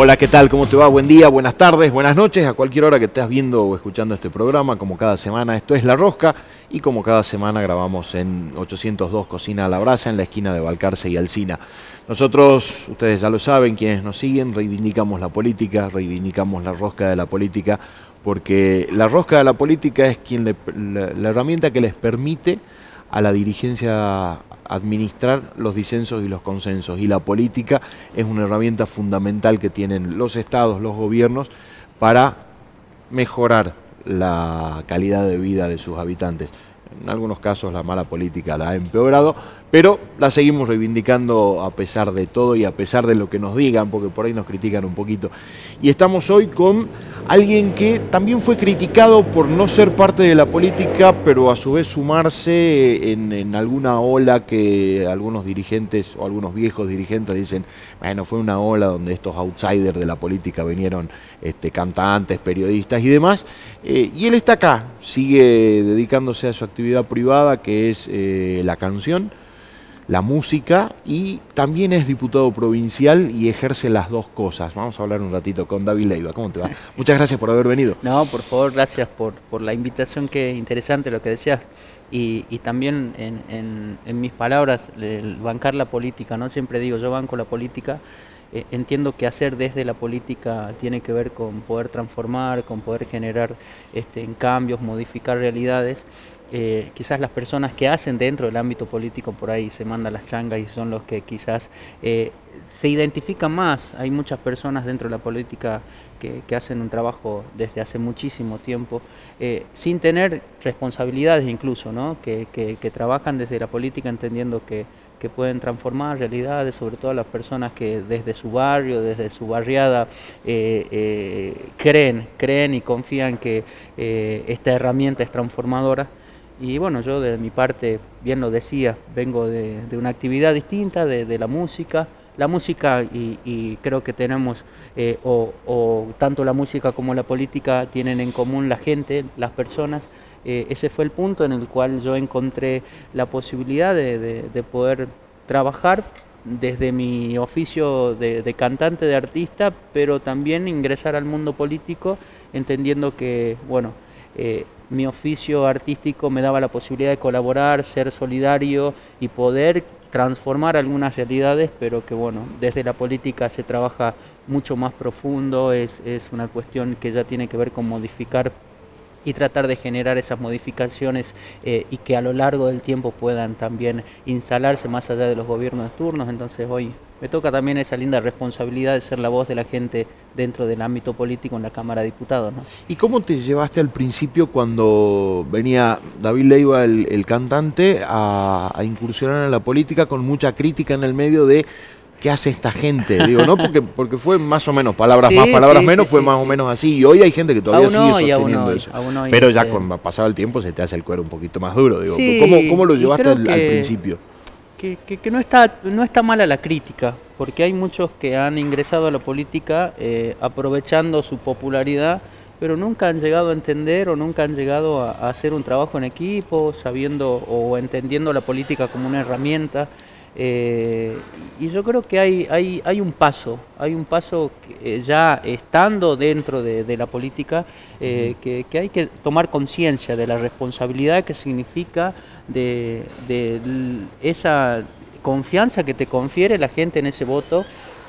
Hola, ¿qué tal? ¿Cómo te va? Buen día, buenas tardes, buenas noches, a cualquier hora que estés viendo o escuchando este programa, como cada semana esto es La Rosca y como cada semana grabamos en 802 Cocina a la Brasa en la esquina de Balcarce y Alcina. Nosotros, ustedes ya lo saben, quienes nos siguen, reivindicamos la política, reivindicamos la rosca de la política, porque la rosca de la política es quien la, la herramienta que les permite a la dirigencia administrar los disensos y los consensos. Y la política es una herramienta fundamental que tienen los estados, los gobiernos, para mejorar la calidad de vida de sus habitantes. En algunos casos la mala política la ha empeorado, pero la seguimos reivindicando a pesar de todo y a pesar de lo que nos digan, porque por ahí nos critican un poquito. Y estamos hoy con alguien que también fue criticado por no ser parte de la política, pero a su vez sumarse en, alguna ola que algunos dirigentes o algunos viejos dirigentes dicen, bueno, fue una ola donde estos outsiders de la política vinieron este, cantantes, periodistas y demás. Eh, y él está acá, sigue dedicándose a su actividad privada, que es eh, la canción la música y también es diputado provincial y ejerce las dos cosas. Vamos a hablar un ratito con David Leiva. ¿Cómo te va? Muchas gracias por haber venido. No, por favor, gracias por, por la invitación, que interesante lo que decías. Y, y también en, en, mis palabras, el bancar la política, ¿no? Siempre digo, yo banco la política. Eh, entiendo que hacer desde la política tiene que ver con poder transformar, con poder generar este, cambios, modificar realidades. Eh, quizás las personas que hacen dentro del ámbito político por ahí se mandan las changas y son los que quizás eh, se identifican más. Hay muchas personas dentro de la política que, hacen un trabajo desde hace muchísimo tiempo, eh, sin tener responsabilidades incluso, ¿no? que, trabajan desde la política entendiendo que, que pueden transformar realidades, sobre todo las personas que desde su barrio, desde su barriada, creen, creen y confían que esta herramienta es transformadora. Y bueno, yo de mi parte, bien lo decía, vengo de, una actividad distinta, de, la música. La música y, creo que tenemos, eh, o, tanto la música como la política tienen en común la gente, las personas. Eh, ese fue el punto en el cual yo encontré la posibilidad de, poder trabajar desde mi oficio de, cantante, de artista, pero también ingresar al mundo político, entendiendo que, bueno, eh, mi oficio artístico me daba la posibilidad de colaborar, ser solidario y poder transformar algunas realidades, pero que bueno, desde la política se trabaja mucho más profundo, es, es una cuestión que ya tiene que ver con modificar y tratar de generar esas modificaciones eh, y que a lo largo del tiempo puedan también instalarse más allá de los gobiernos de turnos. Entonces hoy me toca también esa linda responsabilidad de ser la voz de la gente dentro del ámbito político en la Cámara de Diputados. ¿Y cómo te llevaste al principio cuando venía David Leiva, el, cantante, a, a incursionar en la política con mucha crítica en el medio de ¿qué hace esta gente? Digo, ¿no? Porque, porque fue más o menos, palabras más, palabras menos, fue más o menos así. Y hoy hay gente que todavía sigue sosteniendo eso. Pero ya con pasado el tiempo se te hace el cuero un poquito más duro. Digo, ¿cómo, ¿cómo, lo llevaste al, principio? Que, que, no, está, no está mala la crítica, porque hay muchos que han ingresado a la política eh, aprovechando su popularidad, pero nunca han llegado a entender o nunca han llegado a, a hacer un trabajo en equipo, sabiendo o entendiendo la política como una herramienta. Eh, y yo creo que hay, hay, hay, un paso, hay un paso eh, ya estando dentro de, la política eh, que, hay que tomar conciencia de la responsabilidad que significa de, de esa confianza que te confiere la gente en ese voto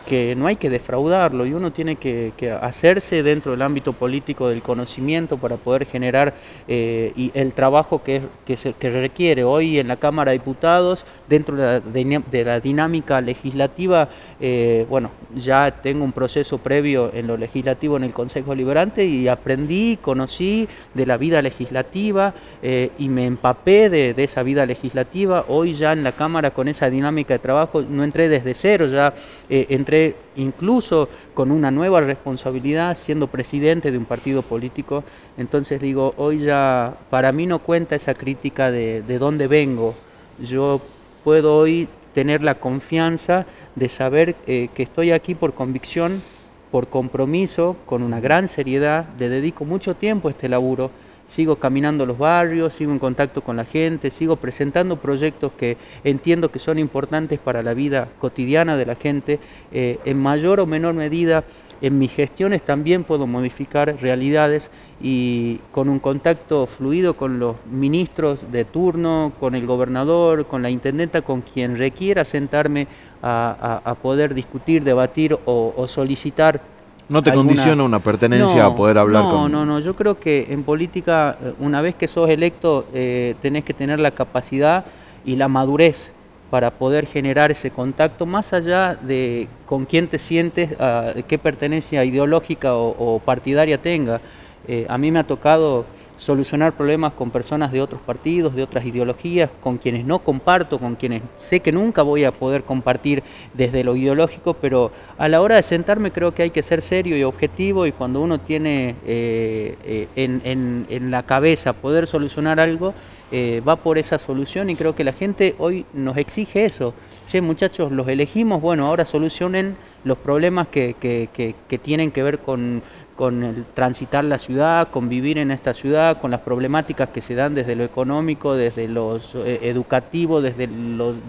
que no hay que defraudarlo y uno tiene que, hacerse dentro del ámbito político del conocimiento para poder generar eh, y el trabajo que, se, requiere. Hoy en la Cámara de Diputados, dentro de la, dinámica legislativa, eh, bueno, ya tengo un proceso previo en lo legislativo en el Consejo Liberante y aprendí, conocí de la vida legislativa eh, y me empapé de, de esa vida legislativa. Hoy ya en la Cámara con esa dinámica de trabajo no entré desde cero, ya entré incluso con una nueva responsabilidad siendo presidente de un partido político. Entonces digo, hoy ya para mí no cuenta esa crítica de, de dónde vengo. Yo puedo hoy tener la confianza de saber eh, que estoy aquí por convicción, por compromiso, con una gran seriedad, le dedico mucho tiempo a este laburo sigo caminando los barrios, sigo en contacto con la gente, sigo presentando proyectos que entiendo que son importantes para la vida cotidiana de la gente, eh, en mayor o menor medida en mis gestiones también puedo modificar realidades y con un contacto fluido con los ministros de turno, con el gobernador, con la intendenta, con quien requiera sentarme a, poder discutir, debatir o, solicitar. ¿No te condiciona una pertenencia a poder hablar no, con.? No, no, yo creo que en política, eh, una vez que sos electo, eh, tenés que tener la capacidad y la madurez para poder generar ese contacto, más allá de con quién te sientes, qué pertenencia ideológica o, partidaria tenga. Eh, a mí me ha tocado solucionar problemas con personas de otros partidos, de otras ideologías, con quienes no comparto, con quienes sé que nunca voy a poder compartir desde lo ideológico, pero a la hora de sentarme creo que hay que ser serio y objetivo y cuando uno tiene eh, eh, en, la cabeza poder solucionar algo, va por esa solución y creo que la gente hoy nos exige eso. Che, muchachos, los elegimos, bueno, ahora solucionen los problemas que tienen que ver con con el transitar la ciudad, con vivir en esta ciudad, con las problemáticas que se dan desde lo económico, desde lo eh, educativo, desde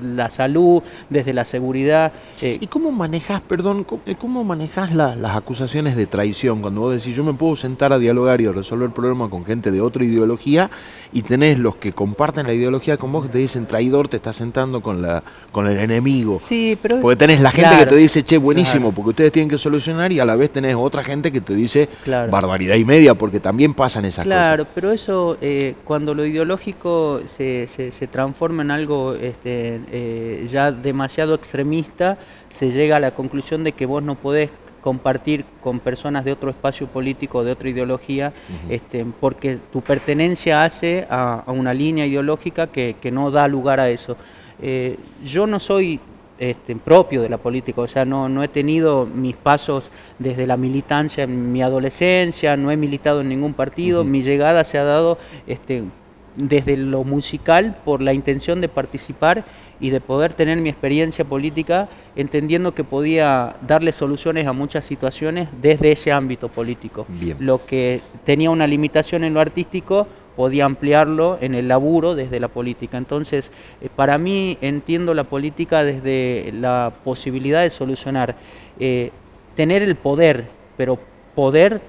la salud, desde la seguridad. Eh. ¿Y cómo manejas, perdón, eh, cómo, manejas las acusaciones de traición? Cuando vos decís, yo me puedo sentar a dialogar y a resolver el problema con gente de otra ideología y tenés los que comparten la ideología con vos que te dicen traidor, te estás sentando con, la, con el enemigo. Sí, pero... Porque tenés la gente que te dice, che, buenísimo, porque ustedes tienen que solucionar y a la vez tenés otra gente que te dice, barbaridad y media, porque también pasan esas cosas. Claro, pero eso, eh, cuando lo ideológico se, se, transforma en algo este, eh, ya demasiado extremista, se llega a la conclusión de que vos no podés compartir con personas de otro espacio político, de otra ideología, este, porque tu pertenencia hace a, una línea ideológica que, no da lugar a eso. Eh, yo no soy este, propio de la política, o sea, no, no he tenido mis pasos desde la militancia en mi adolescencia, no he militado en ningún partido, mi llegada se ha dado este, desde lo musical por la intención de participar y de poder tener mi experiencia política entendiendo que podía darle soluciones a muchas situaciones desde ese ámbito político. Lo que tenía una limitación en lo artístico podía ampliarlo en el laburo desde la política. Entonces, eh, para mí entiendo la política desde la posibilidad de solucionar, eh, tener el poder, pero poder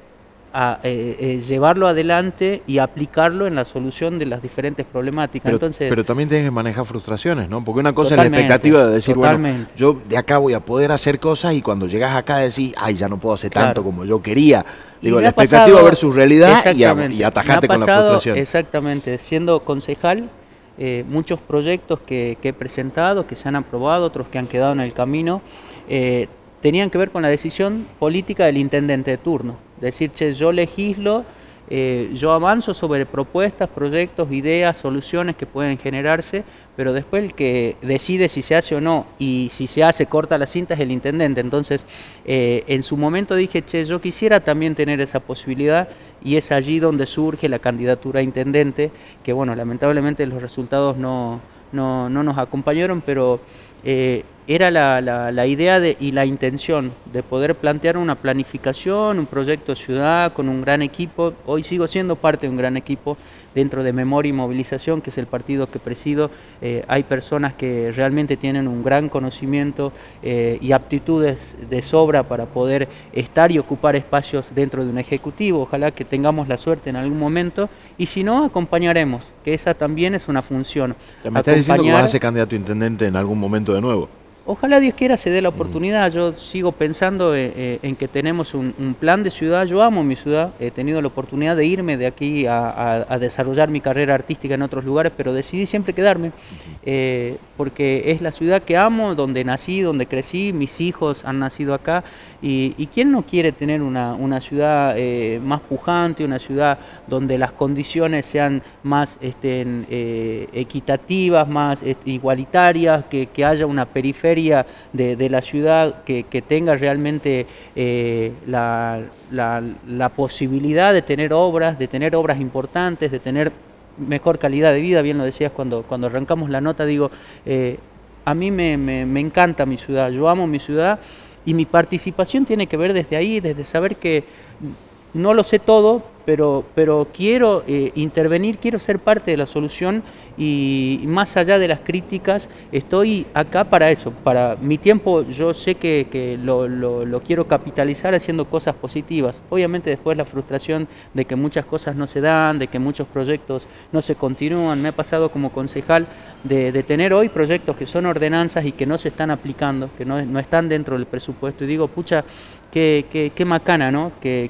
a eh, llevarlo adelante y aplicarlo en la solución de las diferentes problemáticas. Pero, Entonces, pero también tienes que manejar frustraciones, ¿no? Porque una cosa es la expectativa de decir, bueno, yo de acá voy a poder hacer cosas y cuando llegas acá decís, ay, ya no puedo hacer tanto como yo quería. Digo, la expectativa versus realidad y, y atajate con la frustración. Exactamente, siendo concejal, eh, muchos proyectos que, he presentado, que se han aprobado, otros que han quedado en el camino, eh, tenían que ver con la decisión política del intendente de turno. Decir, che, yo legislo eh, yo avanzo sobre propuestas, proyectos, ideas, soluciones que pueden generarse, pero después el que decide si se hace o no y si se hace corta la cinta es el intendente. Entonces, eh, en su momento dije, che, yo quisiera también tener esa posibilidad y es allí donde surge la candidatura a intendente, que bueno, lamentablemente los resultados no, no, no nos acompañaron, pero eh, era la, la, idea de, y la intención de poder plantear una planificación, un proyecto ciudad con un gran equipo. Hoy sigo siendo parte de un gran equipo dentro de Memoria y Movilización, que es el partido que presido. Eh, hay personas que realmente tienen un gran conocimiento eh, y aptitudes de sobra para poder estar y ocupar espacios dentro de un ejecutivo. Ojalá que tengamos la suerte en algún momento y si no, acompañaremos, que esa también es una función. ¿Me estás diciendo que vas a ser candidato a intendente en algún momento de nuevo? Ojalá Dios quiera se dé la oportunidad. Yo sigo pensando eh, eh, en que tenemos un, plan de ciudad. Yo amo mi ciudad. He tenido la oportunidad de irme de aquí a, desarrollar mi carrera artística en otros lugares, pero decidí siempre quedarme eh, porque es la ciudad que amo, donde nací, donde crecí. Mis hijos han nacido acá. Y, quién no quiere tener una, ciudad más pujante, una ciudad donde las condiciones sean más este, equitativas, más igualitarias, que, que haya una periferia de, la ciudad que, tenga realmente eh, la, posibilidad de tener obras, de tener obras importantes, de tener mejor calidad de vida, bien lo decías cuando, cuando arrancamos la nota, digo, eh, a mí me, me encanta mi ciudad, yo amo mi ciudad y mi participación tiene que ver desde ahí, desde saber que no lo sé todo, pero, pero quiero eh, intervenir, quiero ser parte de la solución y más allá de las críticas, estoy acá para eso, para mi tiempo yo sé que, lo, quiero capitalizar haciendo cosas positivas. Obviamente después la frustración de que muchas cosas no se dan, de que muchos proyectos no se continúan, me ha pasado como concejal de, tener hoy proyectos que son ordenanzas y que no se están aplicando, que no, no están dentro del presupuesto y digo, pucha, qué, qué, macana, ¿no? Que,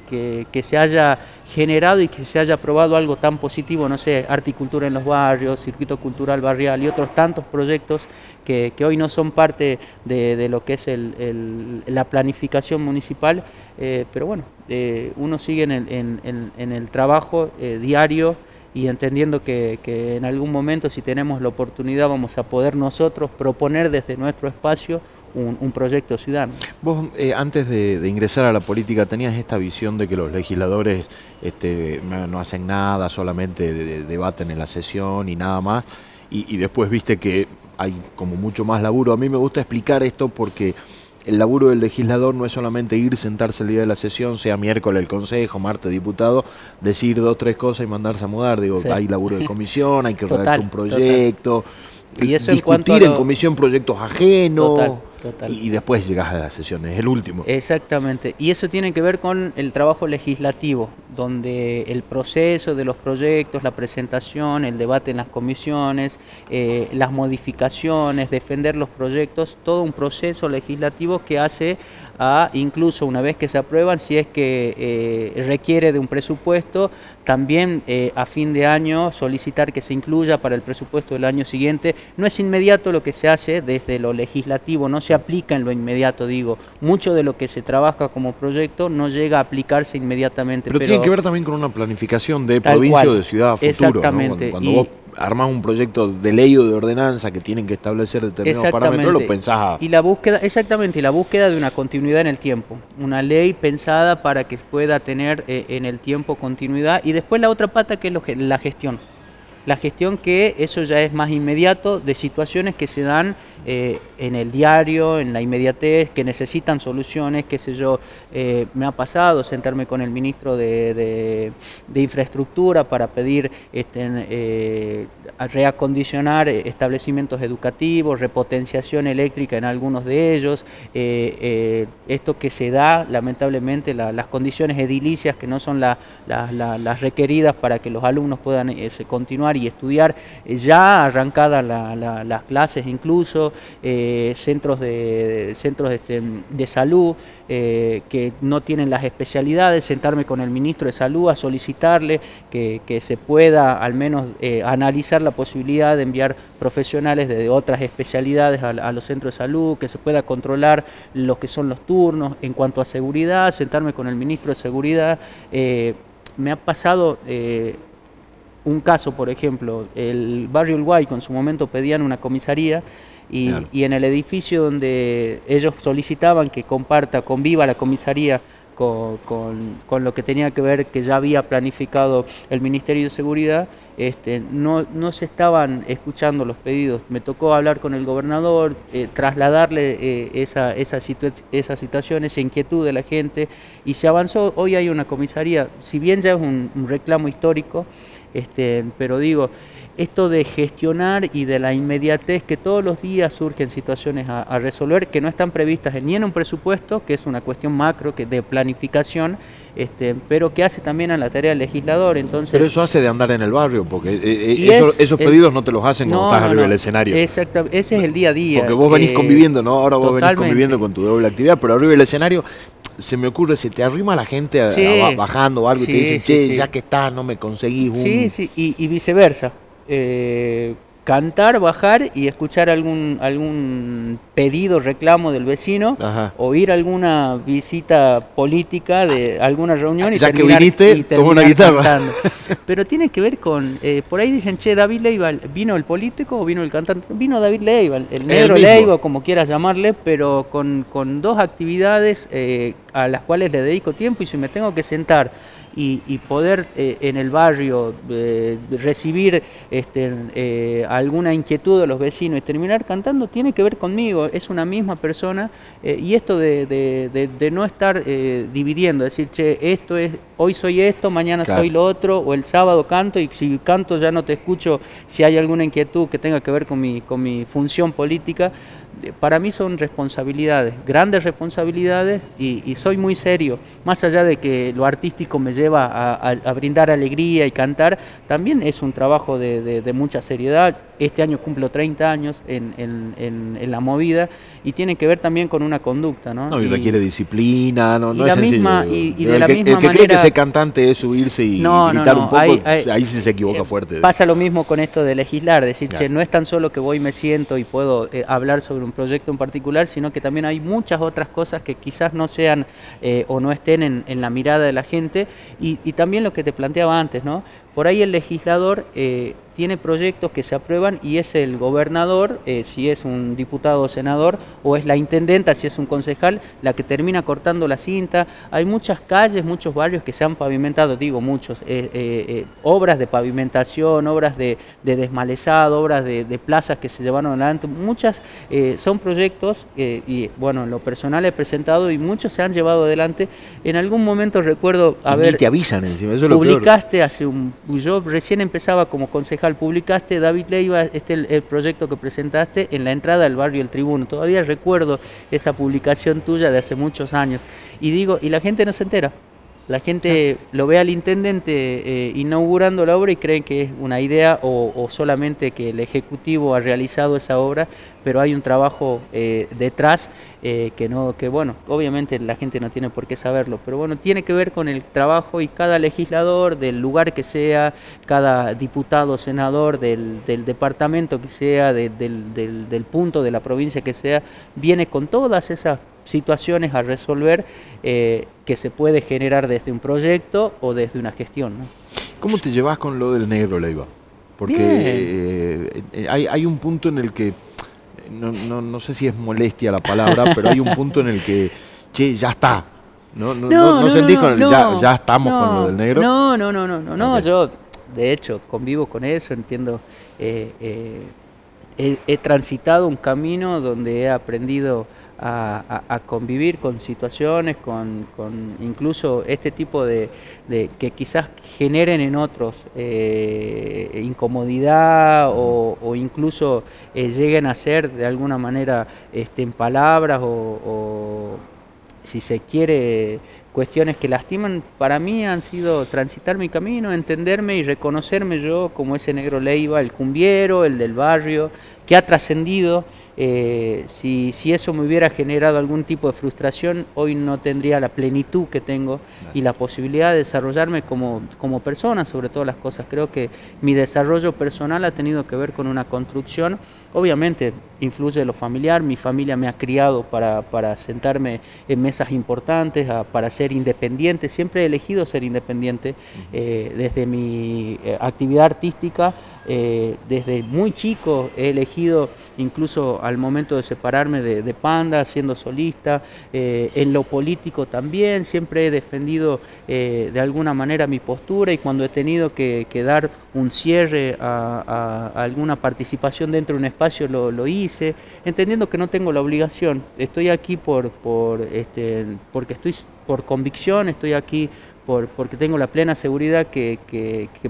que, se haya generado y que se haya aprobado algo tan positivo, no sé, articultura en los barrios, circuito cultural barrial y otros tantos proyectos que, que hoy no son parte de, de lo que es el, la planificación municipal, eh, pero bueno, eh, uno sigue en el, en, en el trabajo eh, diario y entendiendo que, que en algún momento si tenemos la oportunidad vamos a poder nosotros proponer desde nuestro espacio un, proyecto ciudadano. Vos, eh, antes de, ingresar a la política, tenías esta visión de que los legisladores este, no hacen nada, solamente debaten en la sesión y nada más, y, después viste que hay como mucho más laburo. A mí me gusta explicar esto porque el laburo del legislador no es solamente ir, sentarse el día de la sesión, sea miércoles el consejo, martes diputado, decir dos, tres cosas y mandarse a mudar. Digo, hay laburo de comisión, hay que redactar un proyecto, y eso discutir en, comisión proyectos ajenos. Y, después llegas a las sesiones, el último. Exactamente. Y eso tiene que ver con el trabajo legislativo, donde el proceso de los proyectos, la presentación, el debate en las comisiones, eh, las modificaciones, defender los proyectos, todo un proceso legislativo que hace a, incluso una vez que se aprueban, si es que eh, requiere de un presupuesto, también eh, a fin de año solicitar que se incluya para el presupuesto del año siguiente. No es inmediato lo que se hace desde lo legislativo, no se aplica en lo inmediato, digo. Mucho de lo que se trabaja como proyecto no llega a aplicarse inmediatamente. Pero, tiene que ver también con una planificación de provincia o de ciudad a futuro. Exactamente. Cuando, vos armás un proyecto de ley o de ordenanza que tienen que establecer determinados parámetros, lo pensás Y la búsqueda, exactamente, y la búsqueda de una continuidad en el tiempo. Una ley pensada para que pueda tener eh, en el tiempo continuidad. Y después la otra pata que es la gestión. La gestión que eso ya es más inmediato de situaciones que se dan eh, en el diario, en la inmediatez, que necesitan soluciones, qué sé yo, eh, me ha pasado sentarme con el ministro de, Infraestructura para pedir este, eh, reacondicionar establecimientos educativos, repotenciación eléctrica en algunos de ellos, esto que se da, lamentablemente, las condiciones edilicias que no son las requeridas para que los alumnos puedan continuar y estudiar, ya arrancadas las clases incluso, eh, centros, de, centros este, de salud eh, que no tienen las especialidades, sentarme con el ministro de Salud a solicitarle que, se pueda al menos eh, analizar la posibilidad de enviar profesionales de otras especialidades a, los centros de salud, que se pueda controlar lo que son los turnos. En cuanto a seguridad, sentarme con el ministro de Seguridad. me ha pasado un caso, por ejemplo, el barrio Uruguay, con su momento pedían una comisaría y, en el edificio donde ellos solicitaban que comparta, conviva la comisaría con, con, lo que tenía que ver que ya había planificado el Ministerio de Seguridad, este, no, no, se estaban escuchando los pedidos. Me tocó hablar con el gobernador, eh, trasladarle eh, esa, esa, esa, situación, esa inquietud de la gente y se avanzó. Hoy hay una comisaría, si bien ya es un, un reclamo histórico, este, pero digo, esto de gestionar y de la inmediatez que todos los días surgen situaciones a, resolver que no están previstas ni en un presupuesto, que es una cuestión macro que de planificación, este, pero que hace también a la tarea del legislador. Entonces, pero eso hace de andar en el barrio, porque eh, eh, esos pedidos no te los hacen cuando estás arriba del escenario. Exacto, ese es el día a día. Porque vos venís conviviendo, ¿no? Ahora vos venís conviviendo con tu doble actividad, pero arriba del escenario se me ocurre, si te arrima la gente bajando o algo y te dicen, che, ya que estás, no me conseguís un... Sí, sí, y viceversa eh, cantar, bajar y escuchar algún algún pedido, reclamo del vecino, o ir a alguna visita política de alguna reunión y ya que viniste, una guitarra. Pero tiene que ver con, eh, por ahí dicen, che, David Leiva, ¿vino el político o vino el cantante? Vino David Leiva, el negro Leiva, como quieras llamarle, pero con, con dos actividades eh, a las cuales le dedico tiempo y si me tengo que sentar y, poder eh, en el barrio eh, recibir este, eh, alguna inquietud de los vecinos y terminar cantando tiene que ver conmigo, es una misma persona y esto de, no estar dividiendo, decir, che, esto es, hoy soy esto, mañana soy lo otro, o el sábado canto y si canto ya no te escucho si hay alguna inquietud que tenga que ver con mi, con mi función política para mí son responsabilidades, grandes responsabilidades y, soy muy serio. Más allá de que lo artístico me lleva a, brindar alegría y cantar, también es un trabajo de, mucha seriedad. Este año cumplo 30 años en, la movida y tiene que ver también con una conducta. No, y, requiere disciplina, no, es misma, y, de la misma el que cree que ser cantante es subirse y gritar un poco, ahí sí se equivoca eh, fuerte. Pasa lo mismo con esto de legislar, decir, no es tan solo que voy y me siento y puedo eh, hablar sobre un proyecto en particular, sino que también hay muchas otras cosas que quizás no sean eh, o no estén en, la mirada de la gente y, y, también lo que te planteaba antes, ¿no? Por ahí el legislador eh, tiene proyectos que se aprueban y es el gobernador, eh, si es un diputado o senador, o es la intendenta, si es un concejal, la que termina cortando la cinta. Hay muchas calles, muchos barrios que se han pavimentado, digo muchos, eh, obras de pavimentación, obras de, desmalezado, obras de, plazas que se llevaron adelante. Muchas son proyectos, y bueno, en lo personal he presentado y muchos se han llevado adelante. En algún momento recuerdo haber... te avisan encima, eso Publicaste hace un yo recién empezaba como concejal, publicaste, David Leiva, este el, el, proyecto que presentaste en la entrada del barrio El Tribuno. Todavía recuerdo esa publicación tuya de hace muchos años. Y digo, y la gente no se entera. La gente lo ve al intendente eh, inaugurando la obra y creen que es una idea o, solamente que el Ejecutivo ha realizado esa obra, pero hay un trabajo eh, detrás eh, que no, que bueno, obviamente la gente no tiene por qué saberlo, pero bueno, tiene que ver con el trabajo y cada legislador del lugar que sea, cada diputado, senador del, departamento que sea, del, del punto de la provincia que sea, viene con todas esas situaciones a resolver eh, que se puede generar desde un proyecto o desde una gestión. ¿Cómo te llevas con lo del negro, Leiva? Porque eh, eh, hay, un punto en el que, no, sé si es molestia la palabra, pero hay un punto en el que, che, ya está. ¿No, no, no, sentís con el ya, ya, estamos con lo del negro? No, no, no, no, no, no yo de hecho convivo con eso, entiendo. he, transitado un camino donde he aprendido a, convivir con situaciones, con, incluso este tipo de, que quizás generen en otros eh, incomodidad o, incluso eh, lleguen a ser de alguna manera este, en palabras o, si se quiere cuestiones que lastiman, para mí han sido transitar mi camino, entenderme y reconocerme yo como ese negro leiva, el cumbiero, el del barrio, que ha trascendido eh, si, si, eso me hubiera generado algún tipo de frustración, hoy no tendría la plenitud que tengo y la posibilidad de desarrollarme como, como persona sobre todas las cosas. Creo que mi desarrollo personal ha tenido que ver con una construcción. Obviamente influye lo familiar, mi familia me ha criado para, para sentarme en mesas importantes, para ser independiente, siempre he elegido ser independiente eh, desde mi eh, actividad artística, eh, desde muy chico he elegido incluso al momento de separarme de, Panda, siendo solista, en lo político también, siempre he defendido de alguna manera mi postura y cuando he tenido que, dar un cierre a, alguna participación dentro de un espacio, lo, hice, entendiendo que no tengo la obligación. Estoy aquí por, por este, porque estoy por convicción, estoy aquí por, porque tengo la plena seguridad que,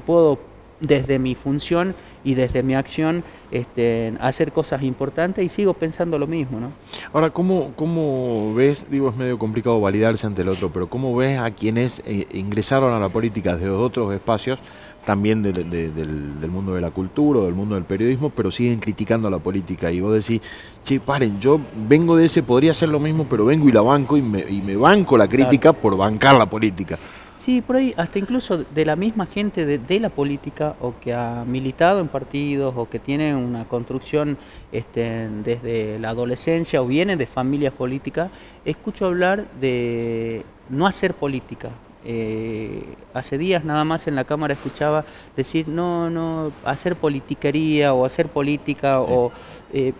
puedo desde mi función y desde mi acción este, hacer cosas importantes y sigo pensando lo mismo. ¿no? Ahora, ¿cómo, ¿cómo ves, digo, es medio complicado validarse ante el otro, pero cómo ves a quienes eh, ingresaron a la política desde otros espacios también del, del, mundo de la cultura o del mundo del periodismo, pero siguen criticando a la política. Y vos decís, che, paren, yo vengo de ese, podría hacer lo mismo, pero vengo y la banco y me, y me banco la crítica por bancar la política. Sí, por ahí, hasta incluso de la misma gente de, de, la política o que ha militado en partidos o que tiene una construcción este, desde la adolescencia o viene de familias políticas, escucho hablar de no hacer política, eh, hace días nada más en la Cámara escuchaba decir, no, no, hacer politiquería o hacer política o... Eh,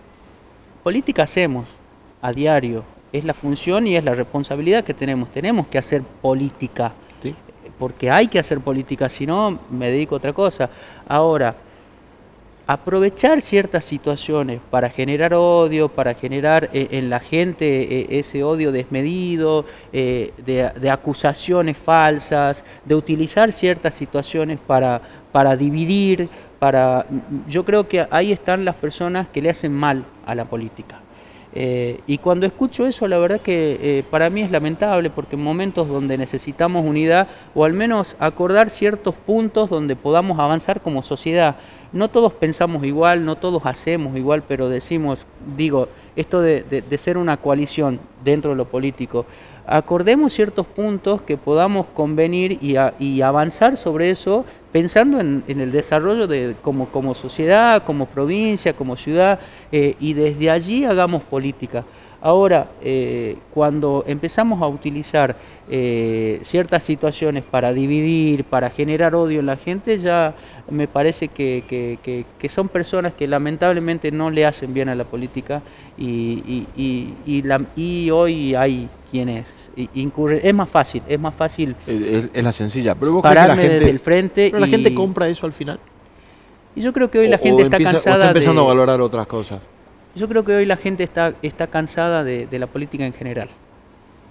política hacemos a diario, es la función y es la responsabilidad que tenemos, tenemos que hacer política. Porque hay que hacer política, si no me dedico a otra cosa. Ahora, aprovechar ciertas situaciones para generar odio, para generar eh, en la gente eh, ese odio desmedido, eh, de, acusaciones falsas, de utilizar ciertas situaciones para, para dividir, para yo creo que ahí están las personas que le hacen mal a la política. Y cuando escucho eso, la verdad que para mí es lamentable porque en momentos donde necesitamos unidad o al menos acordar ciertos puntos donde podamos avanzar como sociedad, no todos pensamos igual, no todos hacemos igual, pero decimos, digo, esto de, ser una coalición dentro de lo político, acordemos ciertos puntos que podamos convenir y, avanzar sobre eso pensando en, el desarrollo de como, como sociedad, como provincia, como ciudad, eh, y desde allí hagamos política. Ahora, eh, cuando empezamos a utilizar eh, ciertas situaciones para dividir, para generar odio en la gente, ya me parece que, son personas que lamentablemente no le hacen bien a la política y, y, hoy hay quienes incurren. Es más fácil, es más fácil. Es, la sencilla. Pero vos la gente, frente. Pero la gente compra eso al final. Y yo creo que hoy la gente está cansada. está empezando a valorar otras cosas. Yo creo que hoy la gente está, está cansada de, la política en general.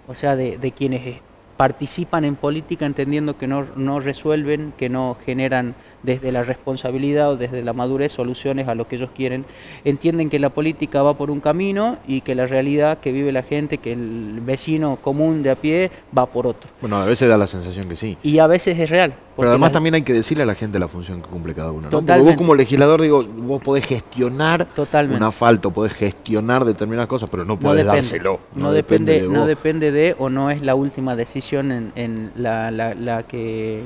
O sea, de, de, quienes participan en política entendiendo que no, no resuelven, que no generan desde la responsabilidad o desde la madurez soluciones a lo que ellos quieren, entienden que la política va por un camino y que la realidad que vive la gente, que el vecino común de a pie va por otro. Bueno, a veces da la sensación que sí. Y a veces es real. Pero además también hay que decirle a la gente la función que cumple cada uno. ¿no? Porque vos como legislador, digo, vos podés gestionar un asfalto, podés gestionar determinadas cosas, pero no podés dárselo. No, depende, de no depende de o no es la última decisión en, en la, la, la que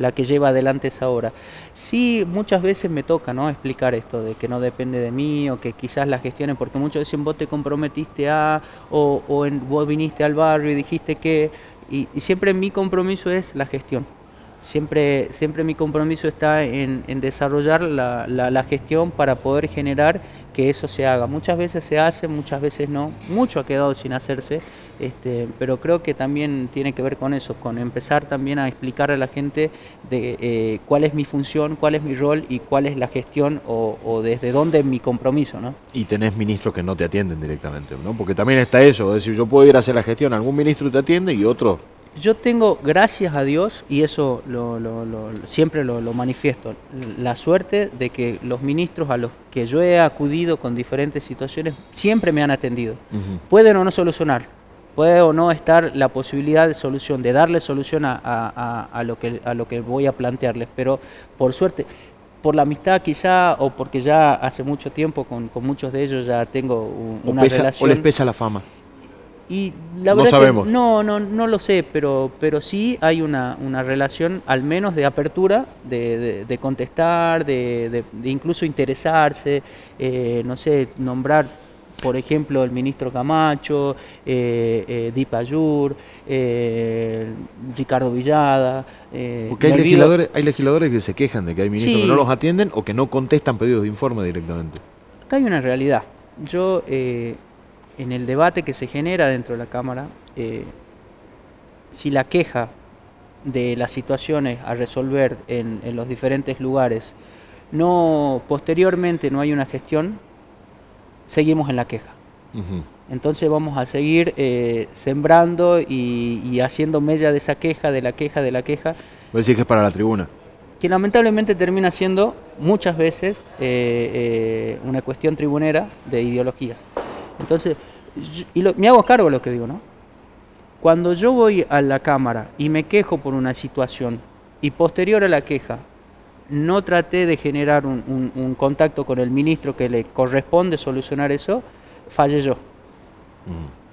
la que lleva adelante esa obra. Sí, muchas veces me toca ¿no? explicar esto, de que no depende de mí o que quizás la gestionen, porque muchos dicen vos te comprometiste a, o, o en, vos viniste al barrio y dijiste que, y, siempre mi compromiso es la gestión. Siempre, siempre mi compromiso está en, desarrollar la, la gestión para poder generar que eso se haga. Muchas veces se hace, muchas veces no, mucho ha quedado sin hacerse, este, pero creo que también tiene que ver con eso, con empezar también a explicar a la gente de eh, cuál es mi función, cuál es mi rol y cuál es la gestión o, desde dónde es mi compromiso. ¿no? Y tenés ministros que no te atienden directamente, ¿no? porque también está eso, es decir, yo puedo ir a hacer la gestión, algún ministro te atiende y otro yo tengo, gracias a Dios, y eso siempre lo, manifiesto, la suerte de que los ministros a los que yo he acudido con diferentes situaciones siempre me han atendido. Pueden o no solucionar, puede o no estar la posibilidad de solución, de darle solución a, lo, que, a lo que voy a plantearles, pero por suerte, por la amistad quizá, o porque ya hace mucho tiempo con, muchos de ellos ya tengo una relación... ¿O les pesa la fama? Y la verdad no sabemos. Que no, no, no lo sé, pero, pero sí hay una, una relación, al menos de apertura, de, de, contestar, de, de, incluso interesarse, eh, no sé, nombrar, por ejemplo, el ministro Camacho, eh, eh Dipayur, eh, Ricardo Villada. Porque hay legisladores, hay legisladores que se quejan de que hay ministros que no los atienden o que no contestan pedidos de informe directamente. Acá hay una realidad. Yo en el debate que se genera dentro de la Cámara, eh, si la queja de las situaciones a resolver en, los diferentes lugares no posteriormente no hay una gestión, seguimos en la queja. Entonces vamos a seguir eh, sembrando y, haciendo mella de esa queja, de la queja, de la queja. Voy a decir que es para la tribuna. Que lamentablemente termina siendo muchas veces eh, una cuestión tribunera de ideologías. Entonces, y me hago cargo de lo que digo, ¿no? Cuando yo voy a la cámara y me quejo por una situación y posterior a la queja no traté de generar un, contacto con el ministro que le corresponde solucionar eso, fallé yo.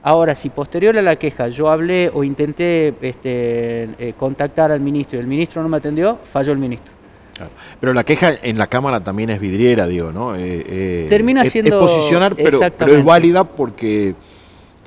Ahora, si posterior a la queja yo hablé o intenté este, eh, contactar al ministro y el ministro no me atendió, falló el ministro. Pero la queja en la Cámara también es vidriera, digo, ¿no? Eh, eh, Termina siendo... Es posicionar, pero, es válida porque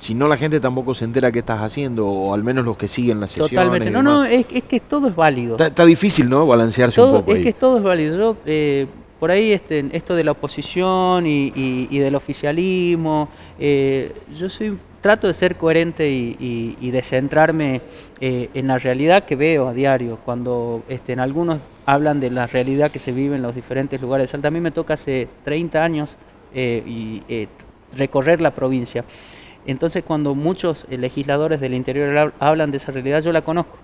si no la gente tampoco se entera qué estás haciendo, o al menos los que siguen la sesión. Totalmente, no, no, es, que todo es válido. Está, difícil, ¿no? Balancearse un poco. Es que todo es válido. Yo, eh, por ahí este, esto de la oposición y, del oficialismo, yo soy trato de ser coherente y, de centrarme eh, en la realidad que veo a diario. Cuando este, en algunos hablan de la realidad que se vive en los diferentes lugares de Salta, a mí me toca hace 30 años eh, y, eh, recorrer la provincia. Entonces cuando muchos legisladores del interior hablan de esa realidad, yo la conozco,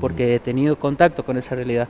porque he tenido contacto con esa realidad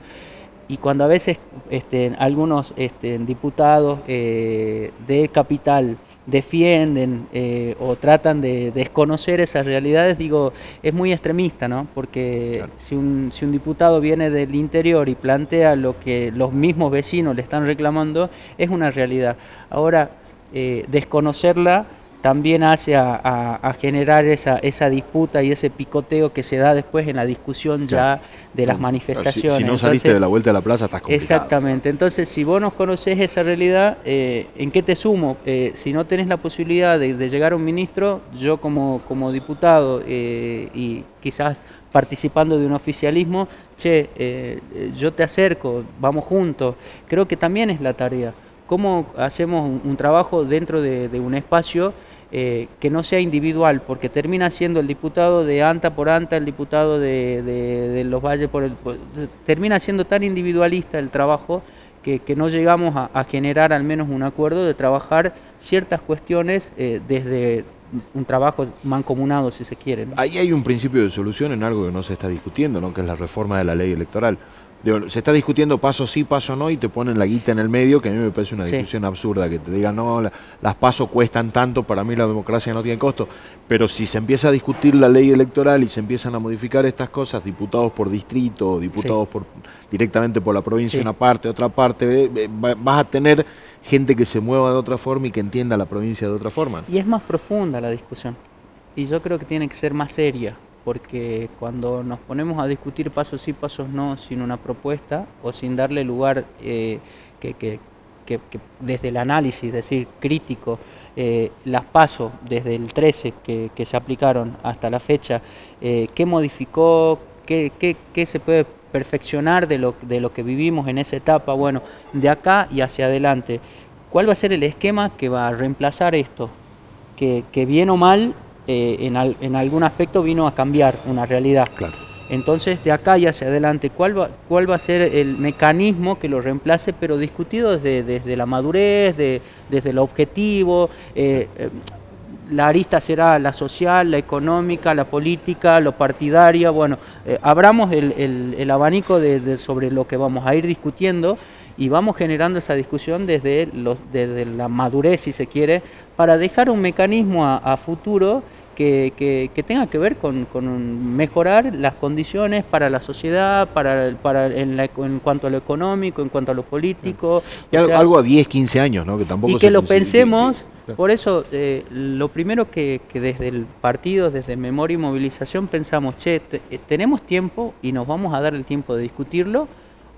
y cuando a veces este, algunos este, diputados de capital defienden eh, o tratan de desconocer esas realidades, digo, es muy extremista, ¿no? Porque si, un, si un diputado viene del interior y plantea lo que los mismos vecinos le están reclamando, es una realidad. Ahora, eh, desconocerla también hace a, generar esa, esa, disputa y ese picoteo que se da después en la discusión ya de las manifestaciones. Si, no saliste de la vuelta a la plaza, estás complicado. Exactamente. Entonces, si vos no conocés esa realidad, eh, ¿en qué te sumo? Eh, si no tenés la posibilidad de, llegar a un ministro, yo como, como diputado eh, y quizás participando de un oficialismo, che, yo te acerco, vamos juntos. Creo que también es la tarea. ¿Cómo hacemos un, trabajo dentro de, de un espacio? Eh, que no sea individual, porque termina siendo el diputado de ANTA por ANTA, el diputado de, los Valles por el... termina siendo tan individualista el trabajo que, no llegamos a, generar al menos un acuerdo de trabajar ciertas cuestiones eh, desde un trabajo mancomunado, si se quiere. Ahí hay un principio de solución en algo que no se está discutiendo, ¿no? que es la reforma de la ley electoral se está discutiendo paso sí, paso no, y te ponen la guita en el medio, que a mí me parece una discusión absurda, que te digan, no, las pasos cuestan tanto, para mí la democracia no tiene costo. Pero si se empieza a discutir la ley electoral y se empiezan a modificar estas cosas, diputados por distrito, diputados por directamente por la provincia, una parte, otra parte, vas a tener gente que se mueva de otra forma y que entienda la provincia de otra forma. Y es más profunda la discusión. Y yo creo que tiene que ser más seria porque cuando nos ponemos a discutir pasos sí, pasos no, sin una propuesta o sin darle lugar eh, que, desde el análisis, es decir, crítico, eh, las pasos desde el 13 que, se aplicaron hasta la fecha, eh, qué modificó, qué, qué, se puede perfeccionar de lo, de lo que vivimos en esa etapa, bueno, de acá y hacia adelante. ¿Cuál va a ser el esquema que va a reemplazar esto? Que, que bien o mal eh, en, en, algún aspecto vino a cambiar una realidad. Claro. Entonces, de acá y hacia adelante, ¿cuál va, cuál va a ser el mecanismo que lo reemplace, pero discutido desde, desde la madurez, de, desde el objetivo? Eh, eh, la arista será la social, la económica, la política, lo partidaria. Bueno, abramos el, el, el abanico de, sobre lo que vamos a ir discutiendo y vamos generando esa discusión desde, los, desde la madurez, si se quiere, para dejar un mecanismo a, futuro que, que, tenga que ver con, con, mejorar las condiciones para la sociedad, para, para en, en, cuanto a lo económico, en cuanto a lo político. algo a 10, 15 años, ¿no? Que tampoco y que lo pensemos, por eso eh, lo primero que, que, desde el partido, desde Memoria y Movilización, pensamos, che, eh, tenemos tiempo y nos vamos a dar el tiempo de discutirlo,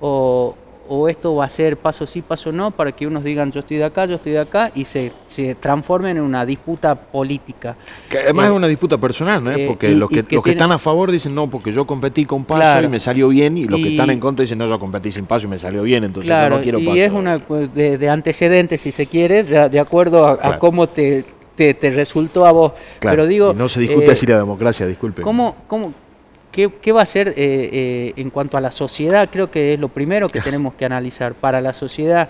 o, o esto va a ser paso sí, paso no, para que unos digan yo estoy de acá, yo estoy de acá, y se, se transformen en una disputa política. Que además es una disputa personal, ¿no? Eh, porque los, que, los que están a favor dicen no, porque yo competí con paso y me salió bien, y los que están en contra dicen no, yo competí sin paso y me salió bien, entonces yo no quiero paso. Y es una de, antecedentes, si se quiere, de, acuerdo a, cómo te, te, resultó a vos. Pero digo, no se discute eh, si la democracia, disculpe. ¿Cómo, cómo, ¿Qué, va a ser eh, eh, en cuanto a la sociedad? Creo que es lo primero que tenemos que analizar. Para la sociedad,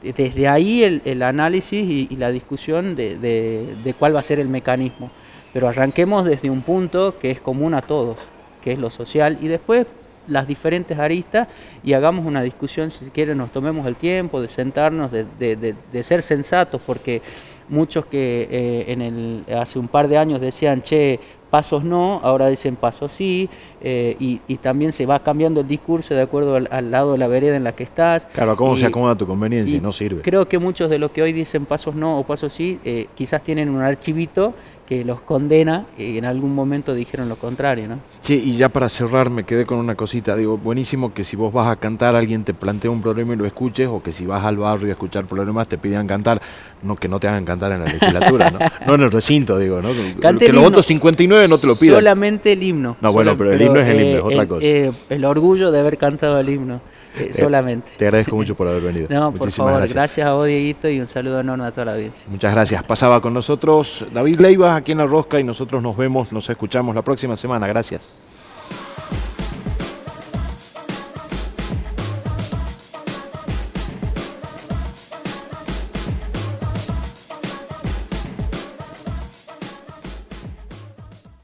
desde ahí el, análisis y, la discusión de, cuál va a ser el mecanismo. Pero arranquemos desde un punto que es común a todos, que es lo social, y después las diferentes aristas y hagamos una discusión, si quieren, nos tomemos el tiempo de sentarnos, de, ser sensatos, porque muchos que eh, en el, hace un par de años decían, che, pasos no, ahora dicen pasos sí, eh, y, también se va cambiando el discurso de acuerdo al, lado de la vereda en la que estás. Claro, cómo se acomoda tu conveniencia, no sirve. Creo que muchos de los que hoy dicen pasos no o pasos sí, eh, quizás tienen un archivito que los condena y en algún momento dijeron lo contrario, ¿no? Sí, y ya para cerrar me quedé con una cosita, digo, buenísimo que si vos vas a cantar alguien te plantea un problema y lo escuches, o que si vas al barrio a escuchar problemas te pidan cantar, no que no te hagan cantar en la legislatura, ¿no? no en el recinto, digo, ¿no? que los otros 59 no te lo pidan. Solamente el himno. No, bueno, pero el himno es el himno, es otra eh, cosa. Eh, el orgullo de haber cantado el himno. Eh, solamente. Te agradezco mucho por haber venido. No, por favor, gracias. gracias. a vos, Dieguito, y un saludo enorme a toda la audiencia. Muchas gracias. Pasaba con nosotros David Leiva aquí en La Rosca y nosotros nos vemos, nos escuchamos la próxima semana. Gracias.